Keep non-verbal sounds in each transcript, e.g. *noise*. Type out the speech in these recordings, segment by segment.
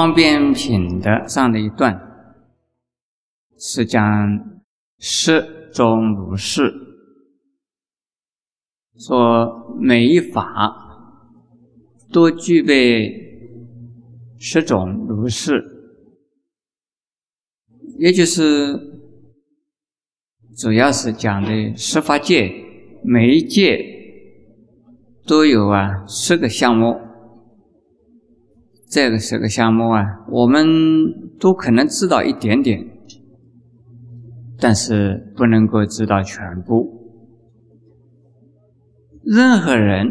方便品的上的一段，是讲十中如是，说每一法都具备十种如是，也就是主要是讲的十法界，每一界都有啊十个项目。这个十个项目啊，我们都可能知道一点点，但是不能够知道全部。任何人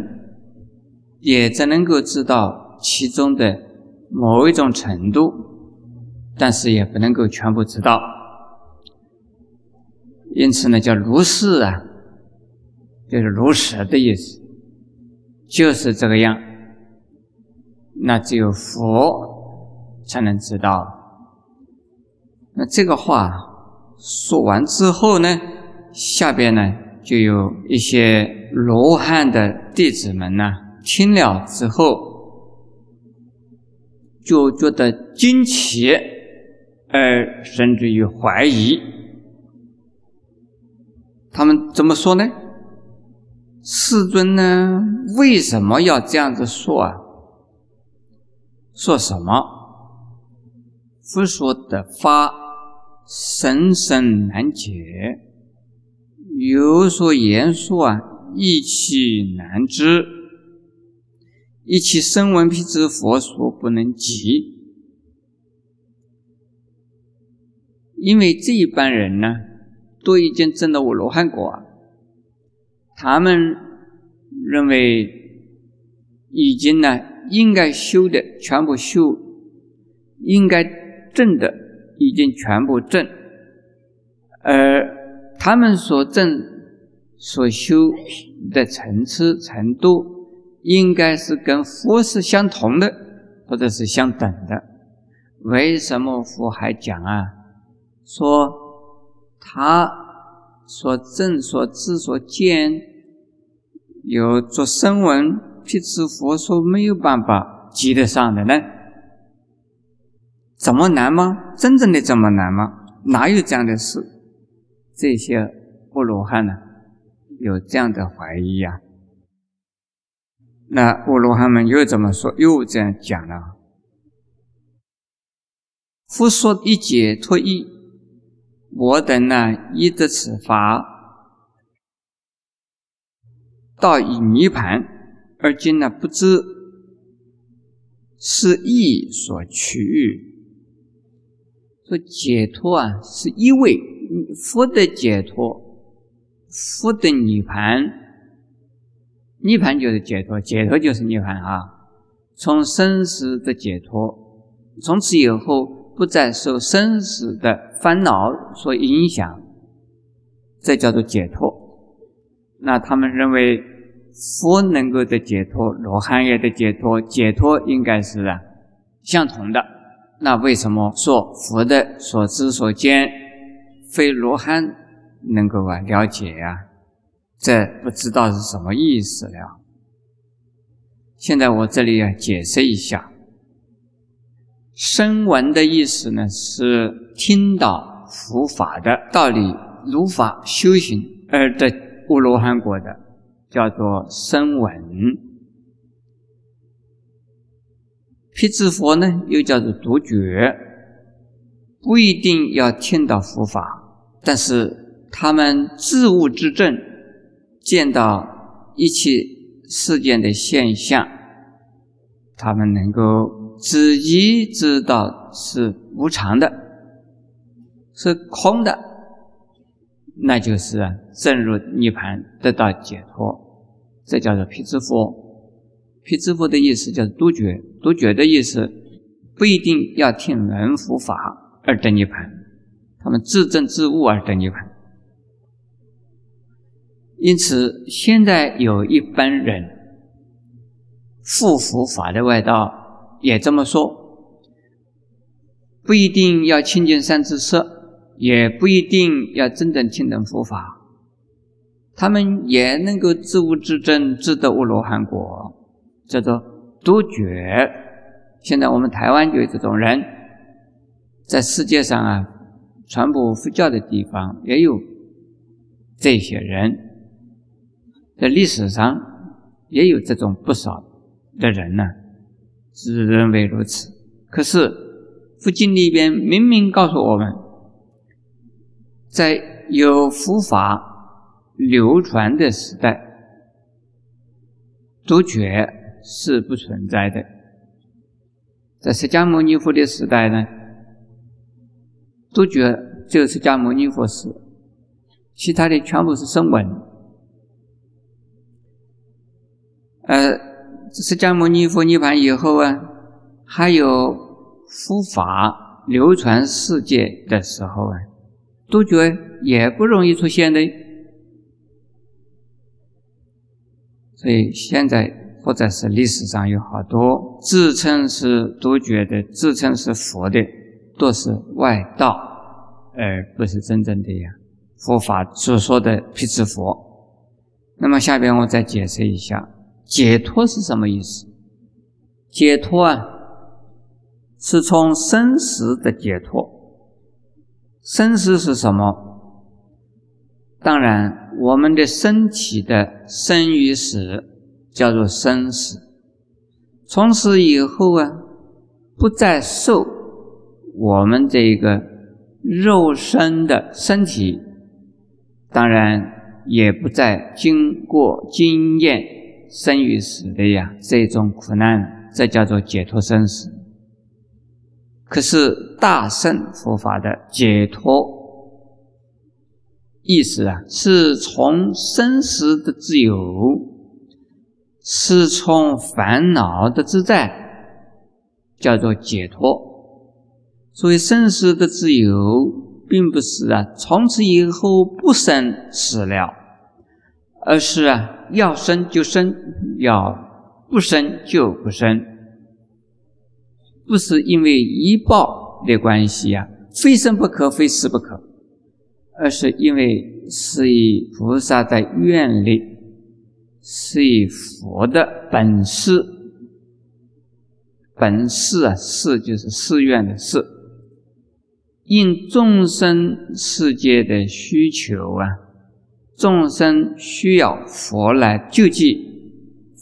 也只能够知道其中的某一种程度，但是也不能够全部知道。因此呢，叫如是啊，就是如实的意思，就是这个样。那只有佛才能知道。那这个话说完之后呢，下边呢就有一些罗汉的弟子们呢，听了之后就觉得惊奇，而甚至于怀疑。他们怎么说呢？世尊呢，为什么要这样子说啊？说什么？佛说的法深深难解，有所言说啊，意气难知，一切声闻辟支佛说不能及。因为这一般人呢，都已经证到我罗汉果，他们认为已经呢。应该修的全部修，应该证的已经全部证，而他们所证、所修的层次程度，应该是跟佛是相同的，或者是相等的。为什么佛还讲啊？说他所证、所知、所见，有做声闻。辟支佛说没有办法及得上的呢？怎么难吗？真正的这么难吗？哪有这样的事？这些波罗汉呢，有这样的怀疑呀？那波罗汉们又怎么说？又这样讲了？复说一解脱意，我等呢，依得此法，到以泥盘。而今呢，不知是意所趋。说解脱啊，是一味佛的解脱，佛的涅盘，涅盘就是解脱，解脱就是涅盘啊。从生死的解脱，从此以后不再受生死的烦恼所影响，这叫做解脱。那他们认为。佛能够的解脱，罗汉也的解脱，解脱应该是啊相同的。那为什么说佛的所知所见，非罗汉能够啊了解呀？这不知道是什么意思了。现在我这里要解释一下，声闻的意思呢，是听到佛法的道理，如法修行而得无罗汉果的。叫做声闻，辟支佛呢，又叫做独觉，不一定要听到佛法，但是他们自悟之证，见到一切世间的现象，他们能够自己知道是无常的，是空的。那就是啊，正入涅盘，得到解脱，这叫做辟支佛。辟支佛的意思叫独觉，独觉的意思不一定要听人佛法而得涅盘，他们自证自悟而得涅盘。因此，现在有一般人附佛法的外道也这么说，不一定要亲近三智色。也不一定要真正听懂佛法，他们也能够自悟自证，自得阿罗汉果，叫做独觉。现在我们台湾就有这种人，在世界上啊，传播佛教的地方也有这些人，在历史上也有这种不少的人呢，自认为如此。可是佛经里边明明告诉我们，在有佛法流传的时代。独觉是不存在的，在释迦牟尼佛的时代呢，独觉只有释迦牟尼佛是，其他的全部是声闻。呃，释迦牟尼佛涅盘以后啊，还有佛法流传世界的时候啊，独觉也不容易出现的。所以现在或者是历史上有好多自称是独觉的、自称是佛的，都是外道，而不是真正的呀佛法所说的辟支佛。那么下边我再解释一下，解脱是什么意思？解脱啊，是从生死的解脱。生死是什么？当然。我们的身体的生与死叫做生死，从此以后啊，不再受我们这个肉身的身体，当然也不再经过经验生与死的呀这种苦难，这叫做解脱生死。可是大圣佛法的解脱。意思啊，是从生死的自由，是从烦恼的自在，叫做解脱。所以生死的自由，并不是啊，从此以后不生死了，而是啊，要生就生，要不生就不生，不是因为一报的关系啊，非生不可，非死不可。而是因为是以菩萨的愿力，是以佛的本事，本事啊，事就是誓愿的事，应众生世界的需求啊，众生需要佛来救济，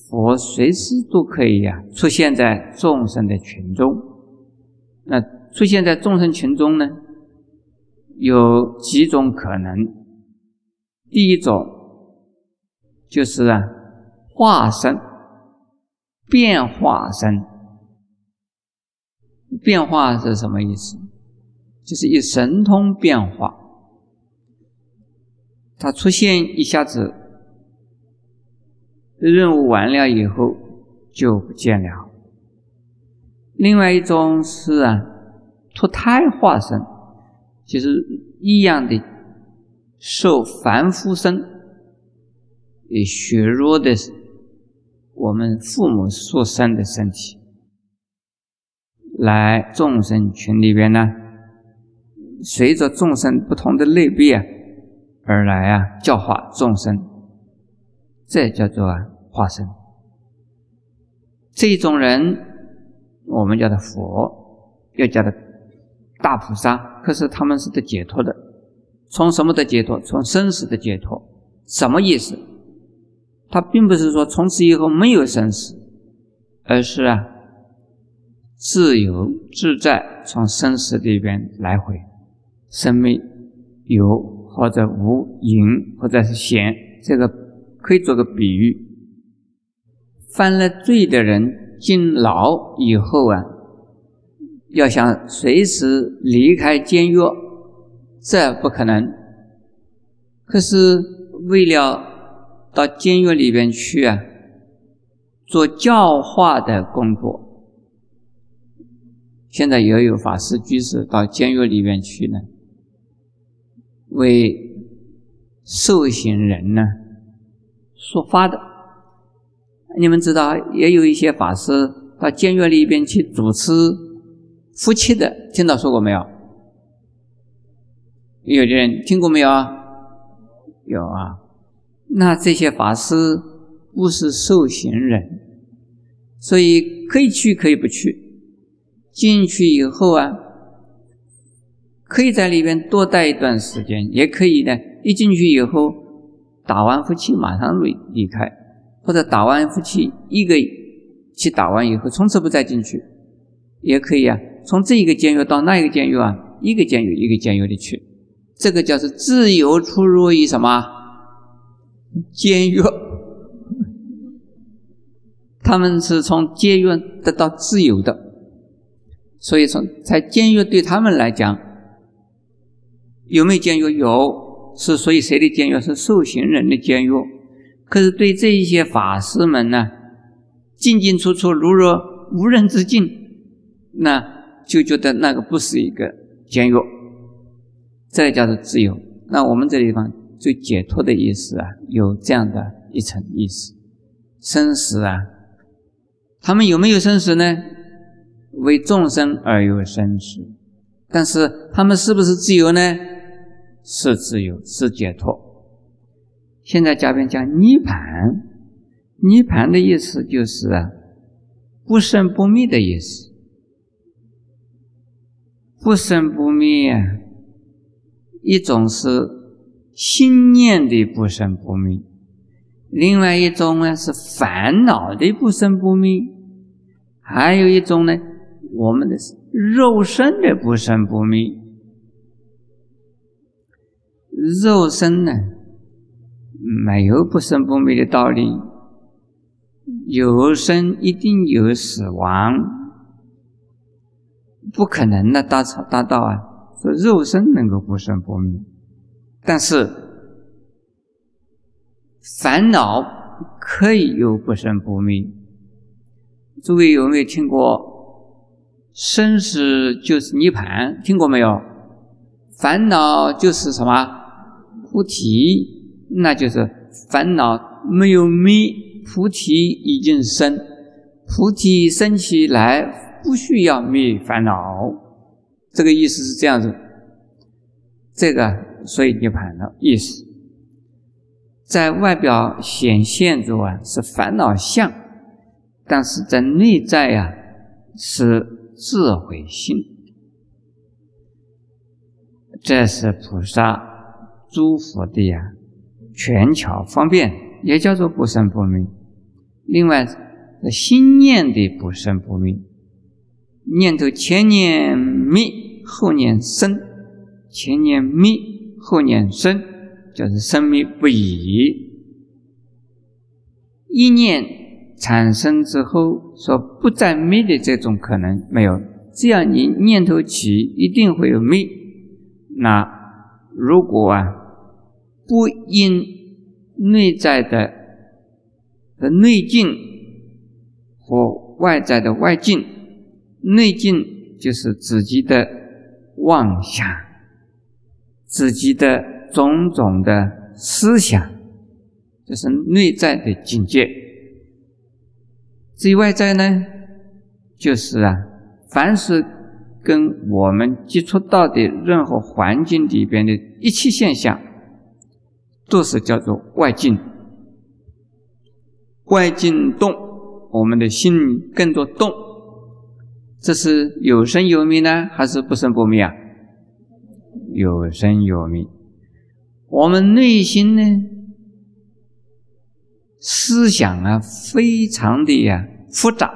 佛随时都可以呀出现在众生的群中。那出现在众生群中呢？有几种可能，第一种就是啊，化身、变化身。变化是什么意思？就是以神通变化，它出现一下子，任务完了以后就不见了。另外一种是啊，脱胎化身。就是一样的，受凡夫身，以血弱的我们父母所生的身体，来众生群里边呢，随着众生不同的类别啊，而来啊教化众生，这叫做化身。这种人，我们叫他佛，又叫他。大菩萨，可是他们是得解脱的，从什么的解脱？从生死的解脱，什么意思？他并不是说从此以后没有生死，而是啊，自由自在，从生死里边来回，生命有或者无，隐或者是显，这个可以做个比喻。犯了罪的人进牢以后啊。要想随时离开监狱，这不可能。可是为了到监狱里边去啊，做教化的工作，现在也有法师居士到监狱里边去呢，为受刑人呢说法的。你们知道，也有一些法师到监狱里边去主持。夫妻的听到说过没有？有的人听过没有啊？有啊。那这些法师不是受刑人，所以可以去可以不去。进去以后啊，可以在里边多待一段时间，也可以呢，一进去以后打完呼气马上离离开，或者打完呼气一个气打完以后从此不再进去，也可以啊。从这一个监狱到那一个监狱啊，一个监狱一个监狱的去，这个叫做自由出入于什么监狱？他们是从监狱得到自由的，所以从在监狱对他们来讲，有没有监狱？有，是属于谁的监狱？是受刑人的监狱。可是对这一些法师们呢，进进出出如若无人之境，那。就觉得那个不是一个监狱，这叫做自由。那我们这地方最解脱的意思啊，有这样的一层意思。生死啊，他们有没有生死呢？为众生而有生死，但是他们是不是自由呢？是自由，是解脱。现在嘉宾讲涅盘，涅盘的意思就是啊，不生不灭的意思。不生不灭，一种是心念的不生不灭，另外一种呢是烦恼的不生不灭，还有一种呢，我们的肉身的不生不灭。肉身呢，没有不生不灭的道理，有生一定有死亡。不可能的，大超大道啊！说肉身能够不生不灭，但是烦恼可以有不生不灭。诸位有没有听过生死就是涅盘？听过没有？烦恼就是什么菩提？那就是烦恼没有灭，菩提已经生，菩提生起来。不需要灭烦恼，这个意思是这样子。这个所以涅盘的意思，在外表显现着啊是烦恼相，但是在内在呀是智慧心。这是菩萨诸佛的呀全巧方便，也叫做不生不灭。另外，心念的不生不灭。念头前念灭，后念生；前念灭，后念生，就是生灭不已。一念产生之后，说不再灭的这种可能没有。只要你念头起，一定会有灭。那如果啊，不因内在的的内境和外在的外境。内境就是自己的妄想，自己的种种的思想，这是内在的境界。至于外在呢，就是啊，凡是跟我们接触到的任何环境里边的一切现象，都是叫做外境。外境动，我们的心跟着动。这是有生有灭呢，还是不生不灭啊？有生有灭。我们内心呢，思想啊，非常的呀复杂，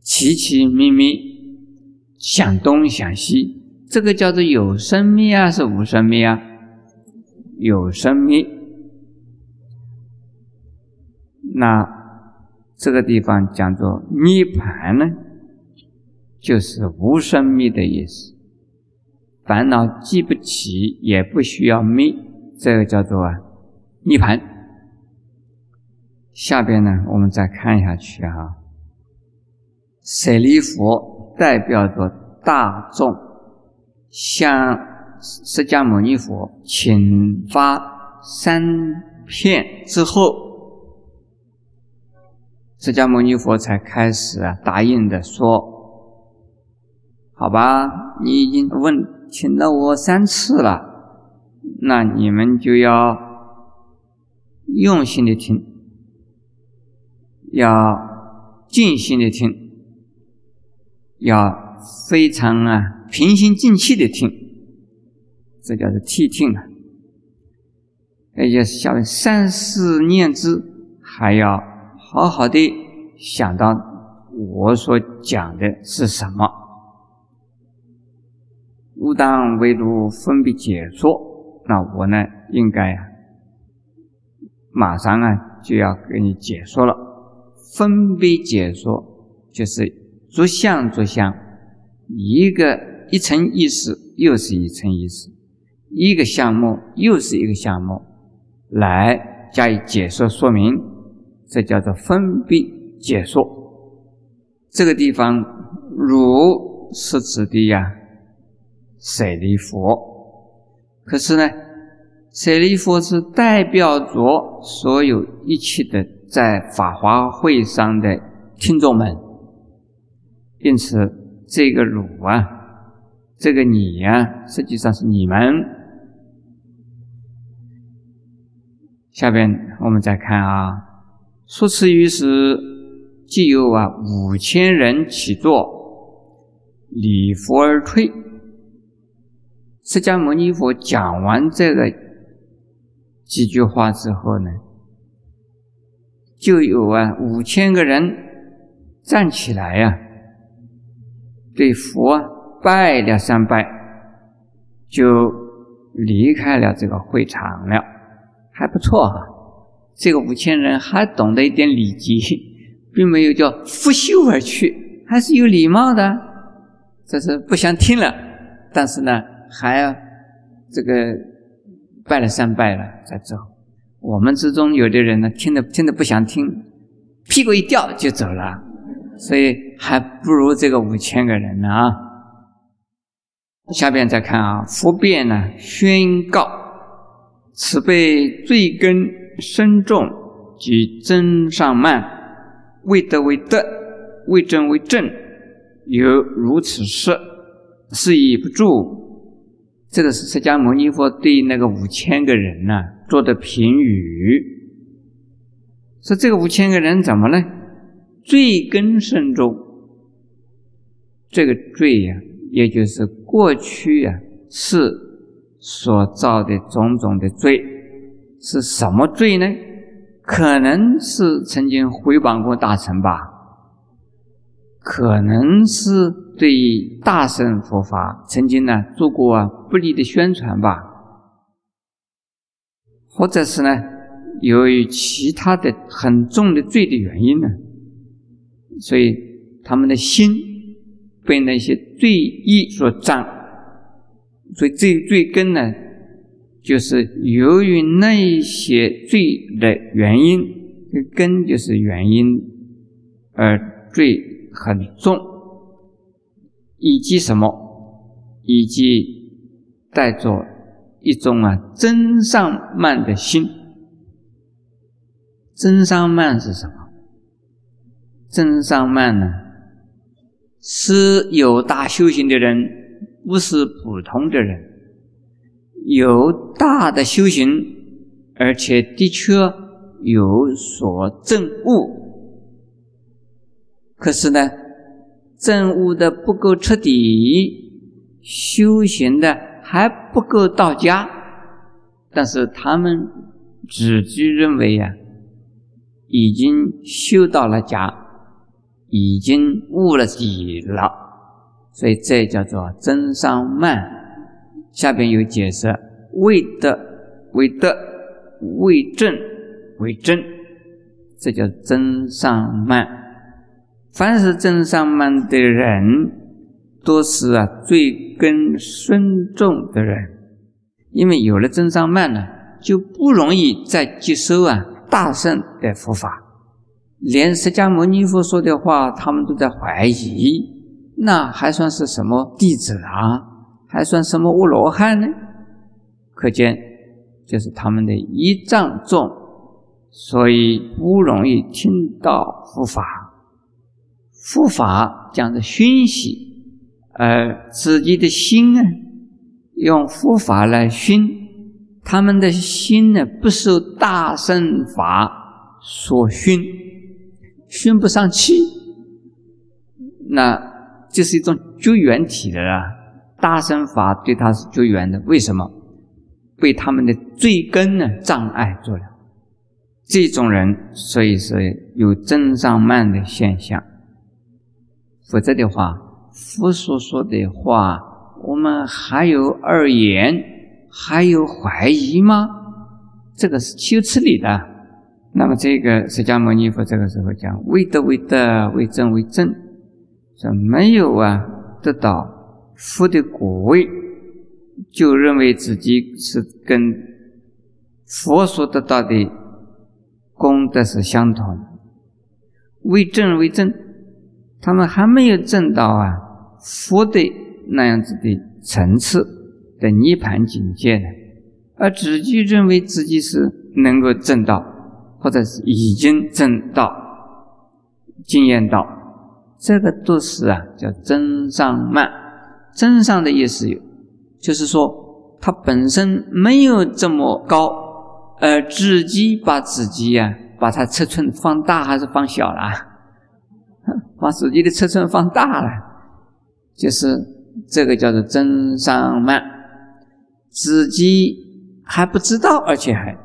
奇奇秘密，想东想西。这个叫做有生灭啊，是无生灭啊？有生灭。那这个地方讲作涅盘呢？就是无生灭的意思，烦恼记不起，也不需要灭，这个叫做啊涅盘。下边呢，我们再看下去哈。舍利佛代表着大众，向释迦牟尼佛请发三片之后，释迦牟尼佛才开始啊答应的说。好吧，你已经问请了我三次了，那你们就要用心的听，要尽心的听。要非常啊平心静气的听，这叫做谛听啊。而且下面三思念之，还要好好的想到我所讲的是什么，勿当为如分别解说。那我呢，应该啊，马上啊就要给你解说了。分别解说就是逐项逐项，一个一层意思又是一层意思，一个项目又是一个项目。来加以解说说明，这叫做分别解说。这个地方，如是指的呀，舍利弗。可是呢，舍利弗是代表着所有一切的在法华会上的听众们，因此这个汝啊，这个你呀，实际上是你们。下边我们再看啊，说此于时，即有啊五千人起坐，礼佛而退。释迦牟尼佛讲完这个几句话之后呢，就有啊五千个人站起来呀，对佛拜了三拜，就离开了这个会场了。还不错哈，这个五千人还懂得一点礼节，*laughs* 并没有叫拂袖而去，还是有礼貌的。这是不想听了，但是呢，还要这个拜了三拜了再走。我们之中有的人呢，听得听得不想听，屁股一掉就走了，所以还不如这个五千个人呢啊。下边再看啊，佛变呢宣告。此辈罪根深重，及增上慢，未德为德，未正为正，有如此事，是以不住。这个是释迦牟尼佛对那个五千个人呢做的评语。说这个五千个人怎么呢？罪根深重，这个罪呀，也就是过去呀是。所造的种种的罪是什么罪呢？可能是曾经诽谤过大臣吧，可能是对大乘佛法曾经呢做过不利的宣传吧，或者是呢由于其他的很重的罪的原因呢，所以他们的心被那些罪意所占。所以罪罪根呢，就是由于那些罪的原因，根就是原因，而罪很重，以及什么？以及带着一种啊真上慢的心。真上慢是什么？真上慢呢，是有大修行的人。不是普通的人，有大的修行，而且的确有所证悟。可是呢，证悟的不够彻底，修行的还不够到家。但是他们自己认为呀，已经修到了家，已经悟了底了。所以这叫做真上慢，下边有解释：为德为德，为正为正，这叫真上慢。凡是真上慢的人，都是啊最根深重的人，因为有了真上慢呢，就不容易再接受啊大圣的佛法，连释迦牟尼佛说的话，他们都在怀疑。那还算是什么弟子啊？还算什么乌罗汉呢？可见，就是他们的一障重，所以不容易听到佛法。佛法讲的熏习，而自己的心呢，用佛法来熏，他们的心呢，不受大乘法所熏，熏不上气，那。这是一种绝缘体的啊。大乘法对他是绝缘的，为什么？被他们的罪根呢障碍住了。这种人，所以是有增上慢的现象。否则的话，佛所说的话，我们还有二言，还有怀疑吗？这个是岂有此理的。那么，这个释迦牟尼佛这个时候讲：“为德为德，为正为正。”说没有啊，得到佛的果位，就认为自己是跟佛所得到的功德是相同。为正为正，他们还没有证到啊佛的那样子的层次的涅盘境界呢，而自己认为自己是能够证到。或者是已经证到、经验到，这个都是啊，叫增上慢。增上的意思有，就是说他本身没有这么高，而自己把自己呀，把它尺寸放大还是放小了？*laughs* 把自己的尺寸放大了，就是这个叫做增上慢，自己还不知道，而且还。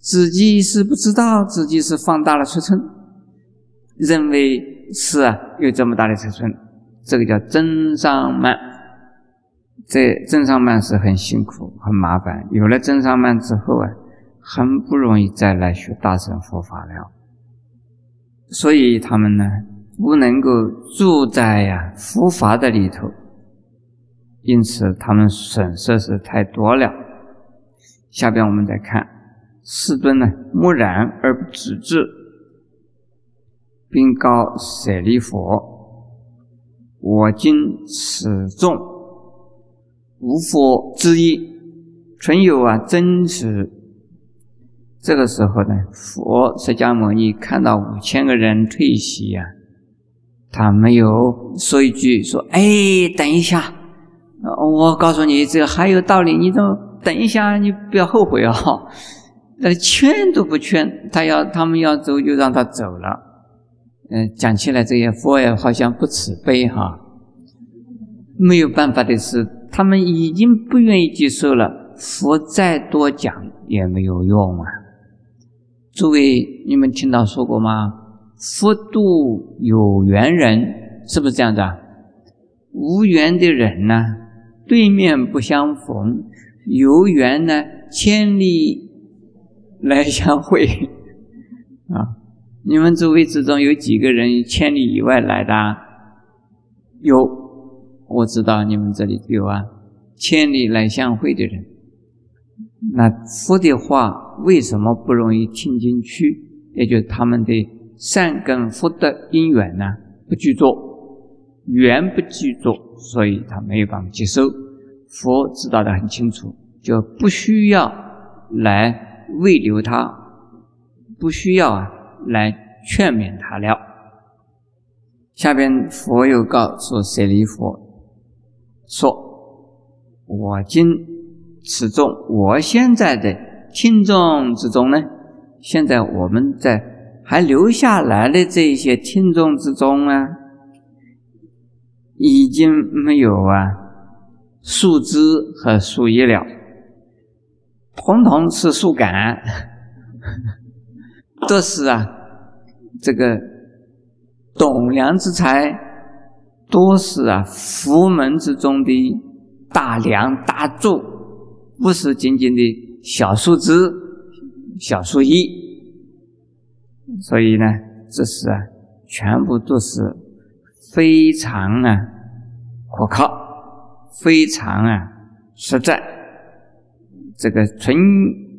自己是不知道自己是放大了尺寸，认为是啊有这么大的尺寸，这个叫增上慢。这增上慢是很辛苦、很麻烦。有了增上慢之后啊，很不容易再来学大乘佛法了。所以他们呢不能够住在呀佛法的里头，因此他们损失是太多了。下边我们再看。世尊呢，默然而不止之，并告舍利佛：“我今此众无佛之一，纯有啊真实。”这个时候呢，佛释迦牟尼看到五千个人退席呀，他没有说一句说：“哎，等一下，我告诉你，这还有道理，你怎么等一下？你不要后悔啊！”那劝都不劝，他要他们要走就让他走了。嗯，讲起来这些佛也好像不慈悲哈。没有办法的是，他们已经不愿意接受了，佛再多讲也没有用啊。诸位，你们听到说过吗？佛度有缘人，是不是这样子啊？无缘的人呢，对面不相逢；有缘呢，千里。来相会 *laughs* 啊！你们诸位之中有几个人千里以外来的？有，我知道你们这里有啊。千里来相会的人，那佛的话为什么不容易听进去？也就是他们的善根福德因缘呢不具足，缘不具足，所以他没有办法接受。佛知道的很清楚，就不需要来。未留他，不需要啊，来劝勉他了。下边佛又告诉舍利弗说：“我今此众，我现在的听众之中呢，现在我们在还留下来的这些听众之中啊，已经没有啊树枝和树叶了。”统统是树干，都是啊，这个栋梁之材，都是啊佛门之中的大梁大柱，不是仅仅的小树枝、小树叶。所以呢，这是啊，全部都是非常啊可靠，非常啊实在。这个纯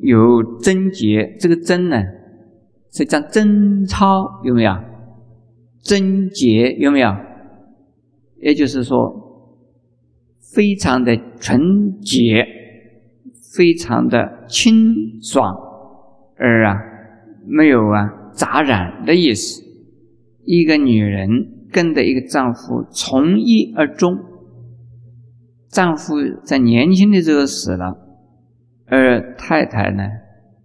有贞洁，这个贞呢，是讲贞操有没有？贞洁有没有？也就是说，非常的纯洁，非常的清爽，而啊，没有啊杂染的意思。一个女人跟着一个丈夫从一而终，丈夫在年轻的时候死了。而太太呢，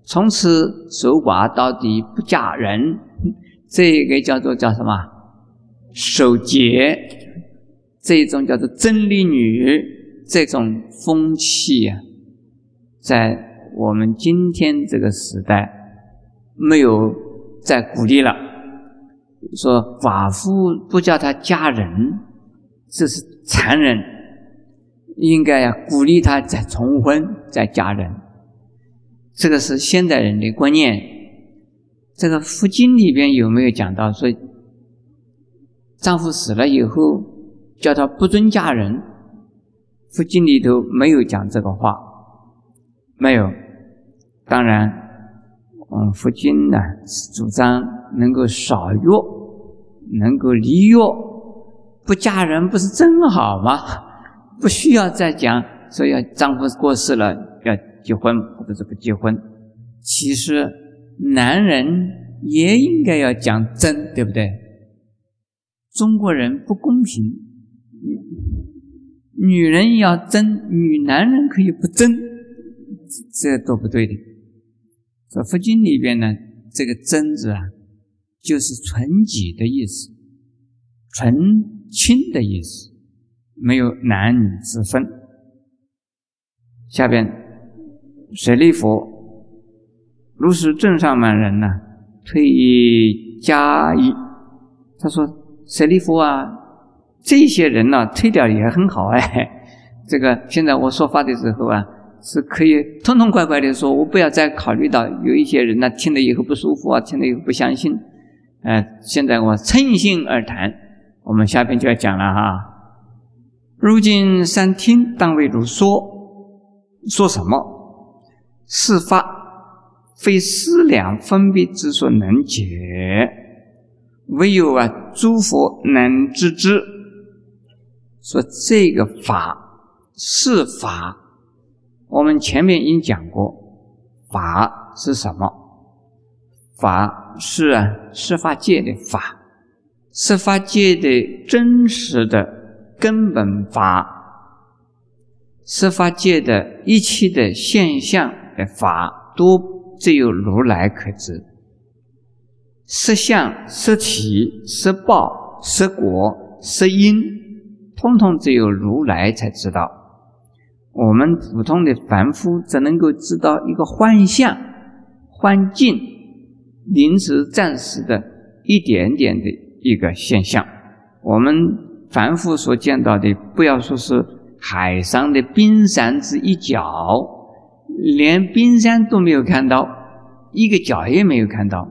从此守寡到底不嫁人，这个叫做叫什么？守节，这种叫做真理女这种风气呀，在我们今天这个时代没有再鼓励了。说寡妇不叫她嫁人，这是残忍，应该要鼓励她再重婚再嫁人。这个是现代人的观念。这个佛经里边有没有讲到说，丈夫死了以后叫他不准嫁人？佛经里头没有讲这个话，没有。当然，嗯，佛经呢是主张能够少约，能够离约，不嫁人不是真好吗？不需要再讲说要丈夫过世了要结婚或者是不结婚。其实男人也应该要讲真，对不对？中国人不公平，女人要争，女男人可以不争，这都不对的。在佛经里边呢，这个真字啊，就是纯洁的意思，纯清的意思，没有男女之分。下边舍利弗。如是正上满人呢，退加一。他说：“舍利弗啊，这些人呢，退掉也很好哎。这个现在我说话的时候啊，是可以痛痛快快的说，我不要再考虑到有一些人呢，听了以后不舒服啊，听了以后不相信。呃，现在我趁心而谈。我们下边就要讲了哈。如今三听，当为如说。说什么？是发。”非思量分别之所能解，唯有啊诸佛能知之。说这个法是法，我们前面已经讲过，法是什么？法是啊，十法界的法，十法界的真实的根本法，十法界的一切的现象的法都。只有如来可知，色相、色体、色报、色果、色因，通通只有如来才知道。我们普通的凡夫只能够知道一个幻象、幻境、临时、暂时的一点点的一个现象。我们凡夫所见到的，不要说是海上的冰山之一角。连冰山都没有看到，一个角也没有看到，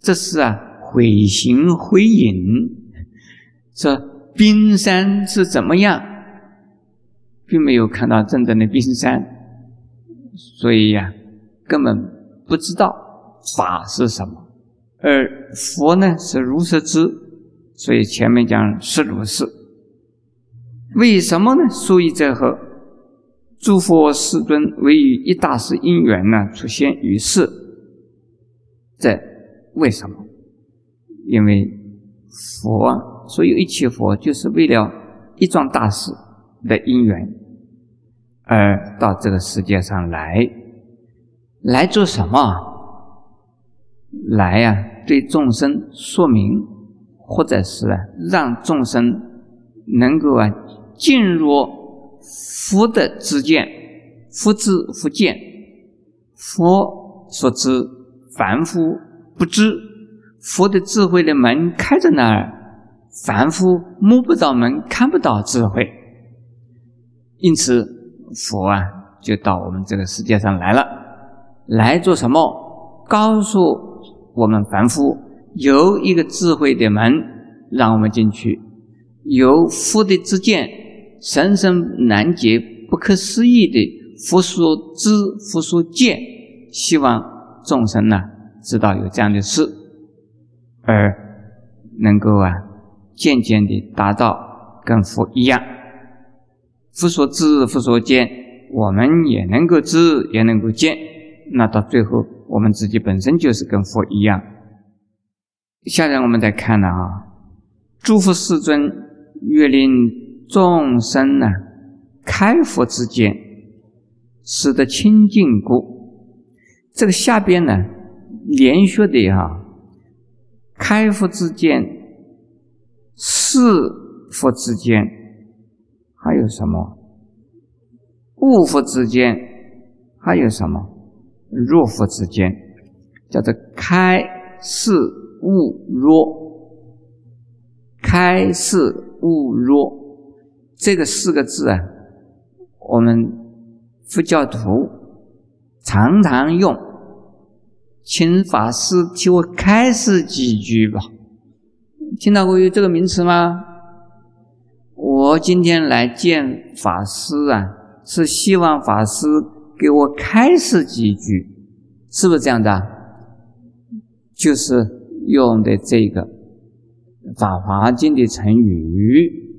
这是啊，毁形毁影。这冰山是怎么样，并没有看到真正的冰山，所以呀，根本不知道法是什么。而佛呢，是如实知，所以前面讲是如是。为什么呢？所以这和。诸佛世尊为于一大事因缘呢出现于世，这为什么？因为佛所有一切佛就是为了一桩大事的因缘而到这个世界上来，来做什么？来呀，对众生说明，或者是啊，让众生能够啊进入。佛的知见，佛知佛见，佛所知，凡夫不知。佛的智慧的门开在那儿，凡夫摸不到门，看不到智慧。因此，佛啊，就到我们这个世界上来了，来做什么？告诉我们凡夫，有一个智慧的门，让我们进去，有佛的知见。深深难解、不可思议的佛所知、佛所见，希望众生呢知道有这样的事，而能够啊渐渐的达到跟佛一样，佛所知、佛所见，我们也能够知，也能够见，那到最后，我们自己本身就是跟佛一样。下面我们再看了啊，诸佛世尊月令。众生呢，开佛之见，使得清净故。这个下边呢，连续的哈，开佛之见，是佛之见，还有什么？物佛之间还有什么？若佛之间，叫做开示悟若，开示悟若，这个四个字啊，我们佛教徒常常用，请法师替我开示几句吧。听到过有这个名词吗？我今天来见法师啊，是希望法师给我开示几句，是不是这样的？就是用的这个《法华经》的成语。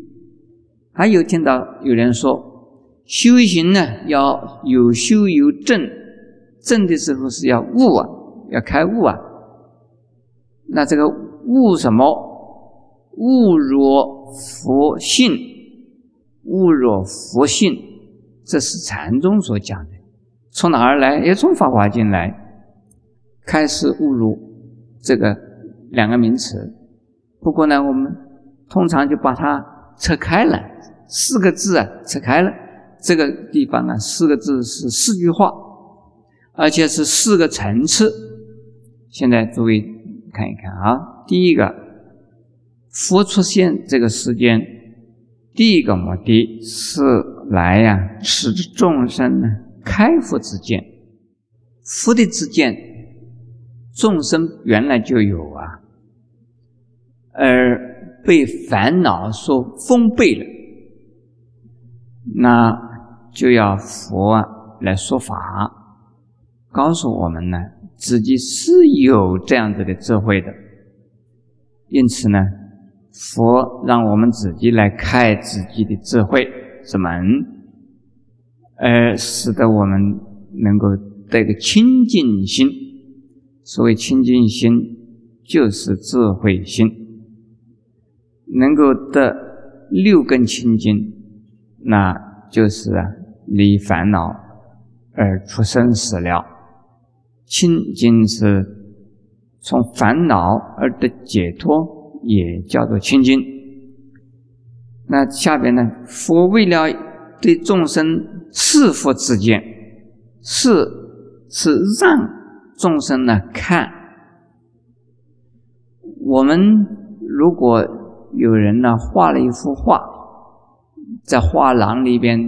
还有听到有人说，修行呢要有修有证，证的时候是要悟啊，要开悟啊。那这个悟什么？悟若佛性，悟若佛性，这是禅宗所讲的。从哪儿来？也从《法华经》来。开始悟入这个两个名词。不过呢，我们通常就把它拆开了，四个字啊，拆开了。这个地方啊，四个字是四句话，而且是四个层次。现在诸位看一看啊，第一个。佛出现这个世间，第一个目的是来呀，使众生呢开佛之见。佛的之见，众生原来就有啊，而被烦恼所封闭了，那就要佛来说法，告诉我们呢，自己是有这样子的智慧的，因此呢。佛让我们自己来开自己的智慧之门，而使得我们能够得个清净心。所谓清净心，就是智慧心，能够得六根清净，那就是离烦恼而出生死了。清净是从烦恼而得解脱。也叫做清净。那下边呢？佛为了对众生赐福之见，是是让众生呢看。我们如果有人呢画了一幅画，在画廊里边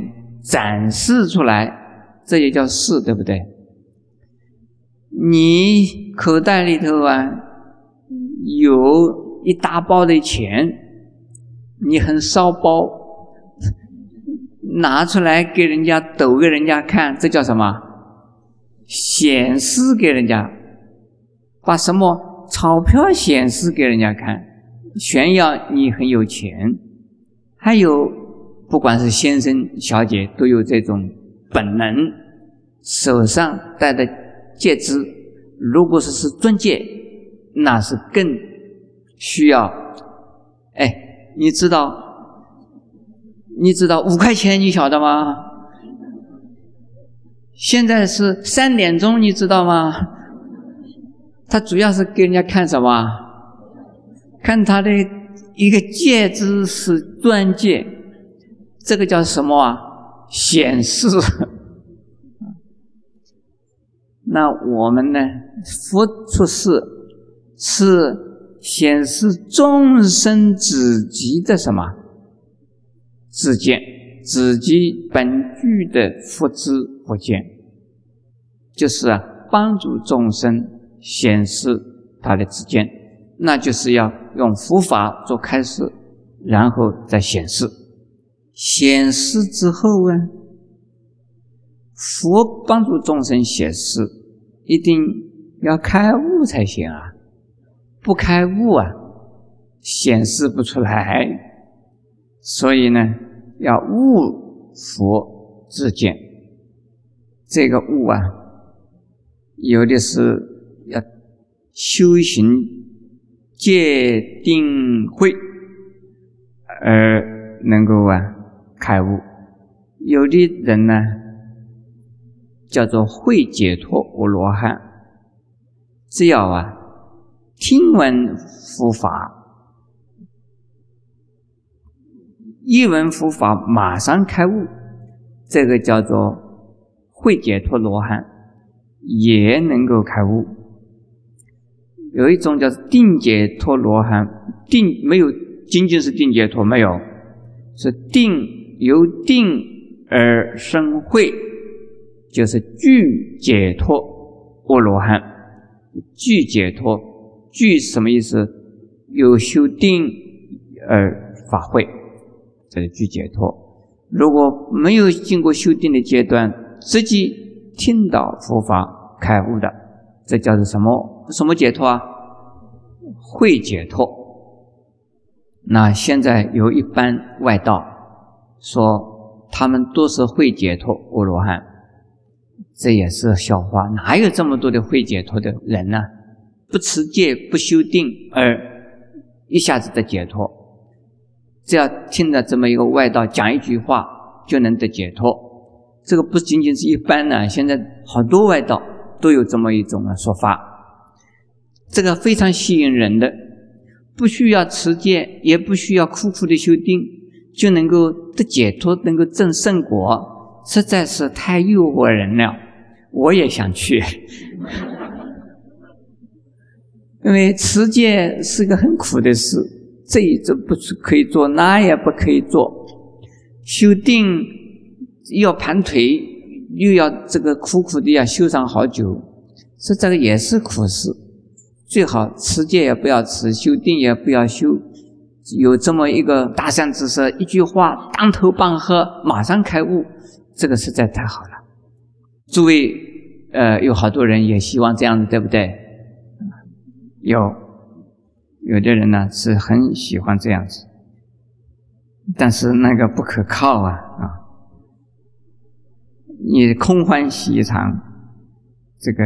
展示出来，这也叫示，对不对？你口袋里头啊有。一大包的钱，你很烧包，拿出来给人家抖给人家看，这叫什么？显示给人家，把什么钞票显示给人家看，炫耀你很有钱。还有，不管是先生小姐，都有这种本能。手上戴的戒指，如果说是钻戒，那是更。需要，哎，你知道？你知道五块钱？你晓得吗？现在是三点钟，你知道吗？他主要是给人家看什么？看他的一个戒指是钻戒，这个叫什么啊？显示。*laughs* 那我们呢？佛出世是。显示众生自己的什么自见，自己本具的福智福见，就是啊，帮助众生显示他的自见，那就是要用佛法做开示，然后再显示。显示之后啊，佛帮助众生显示，一定要开悟才行啊。不开悟啊，显示不出来。所以呢，要悟佛自见。这个悟啊，有的是要修行戒定慧而能够啊开悟。有的人呢，叫做会解脱无罗汉，只要啊。听闻佛法，一闻佛法马上开悟，这个叫做会解脱罗汉，也能够开悟。有一种叫定解脱罗汉，定没有仅仅是定解脱，没有是定由定而生慧，就是具解脱阿罗汉，具解脱具什么意思？有修定而法会，这是具解脱。如果没有经过修定的阶段，直接听到佛法开悟的，这叫做什么？什么解脱啊？会解脱。那现在有一般外道说他们都是会解脱阿罗汉，这也是笑话。哪有这么多的会解脱的人呢？不持戒不修定而一下子的解脱，只要听了这么一个外道讲一句话就能得解脱，这个不仅仅是一般呢。现在好多外道都有这么一种说法。这个非常吸引人的，不需要持戒，也不需要苦苦的修定，就能够得解脱，能够证圣果，实在是太诱惑人了。我也想去，*laughs* 因为持戒是个很苦的事，这一这不是可以做，那也不可以做，修定要盘腿，又要这个苦苦的要修上好久，说这个也是苦事。最好持戒也不要持，修定也不要修，有这么一个大善知识，一句话当头棒喝，马上开悟，这个实在太好了。诸位，呃，有好多人也希望这样子，对不对？有，有的人呢是很喜欢这样子，但是那个不可靠啊啊！你空欢喜一场，这个。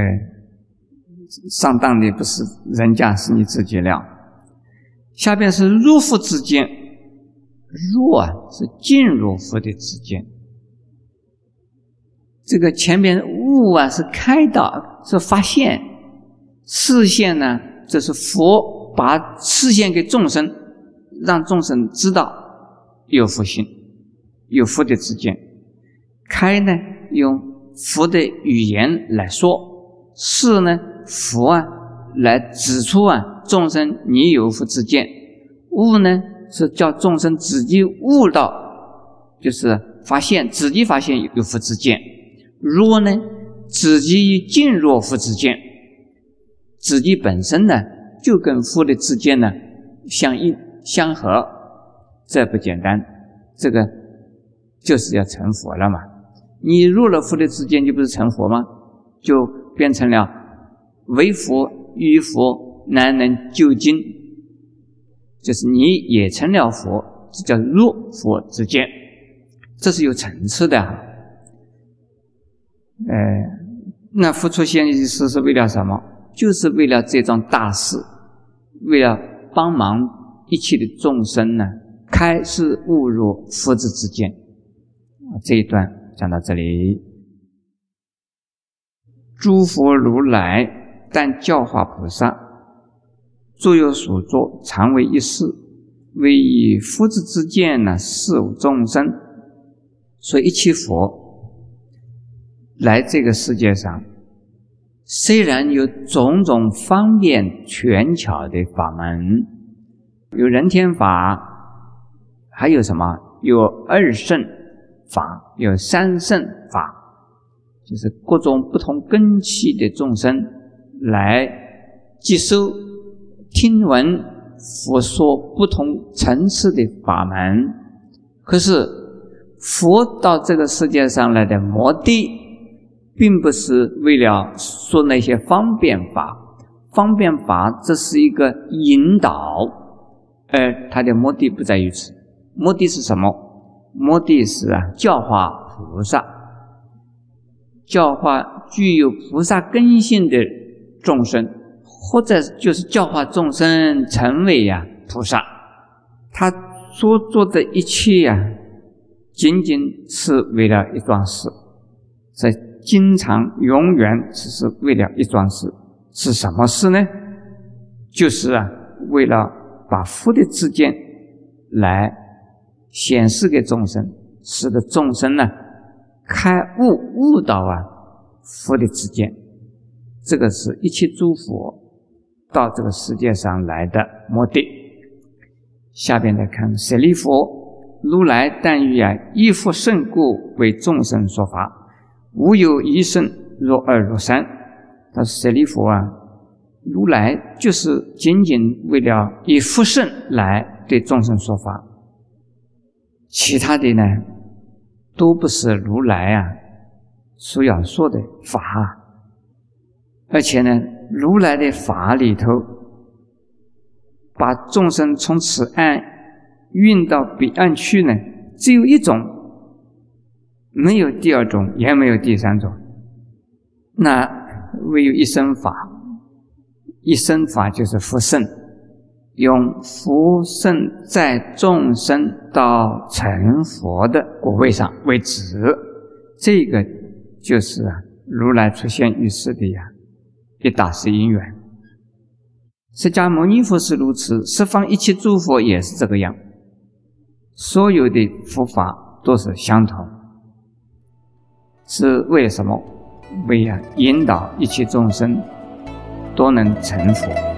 上当的不是人家，是你自己了。下边是入佛之见，入啊是进入佛的之见。这个前边悟啊是开导，是发现；视线呢，这是佛把视线给众生，让众生知道有佛性，有佛的之见。开呢，用佛的语言来说；视呢。佛啊，来指出啊，众生你有福之见；悟呢，是叫众生自己悟到，就是发现自己发现有福之见；若呢，自己进入福之见，自己本身呢就跟佛的之见呢相应相合，这不简单，这个就是要成佛了嘛。你入了佛的之见，就不是成佛吗？就变成了。为佛与佛难能就经，就是你也成了佛，这叫入佛之见，这是有层次的。呃，那付出现意思是为了什么？就是为了这桩大事，为了帮忙一切的众生呢，开示悟入佛之之见。这一段讲到这里，诸佛如来。但教化菩萨，诸有所作，常为一事，为以福之之见呢，事无众生。所以一切佛来这个世界上，虽然有种种方便权巧的法门，有人天法，还有什么？有二圣法，有三圣法，就是各种不同根器的众生。来接收、听闻佛说不同层次的法门，可是佛到这个世界上来的目的，并不是为了说那些方便法。方便法这是一个引导，而他的目的不在于此。目的是什么？目的是啊，教化菩萨，教化具有菩萨根性的。众生，或者就是教化众生成为呀菩萨，他所做的一切呀，仅仅是为了一桩事，在经常永远只是为了一桩事，是什么事呢？就是啊，为了把佛的知见来显示给众生，使得众生呢开悟悟到啊佛的知见。这个是一切诸佛到这个世界上来的目的。下边来看舍利弗，如来但欲啊依佛圣故为众生说法，无有一生若二若三。他说舍利弗啊，如来就是仅仅为了以福圣来对众生说法，其他的呢都不是如来啊所要说的法。而且呢，如来的法里头，把众生从此岸运到彼岸去呢，只有一种，没有第二种，也没有第三种，那唯有一生法。一生法就是福圣，用福圣在众生到成佛的果位上为止，这个就是，如来出现于世的呀。一大是因缘，释迦牟尼佛是如此，十方一切诸佛也是这个样，所有的佛法都是相同，是为什么？为啊引导一切众生都能成佛。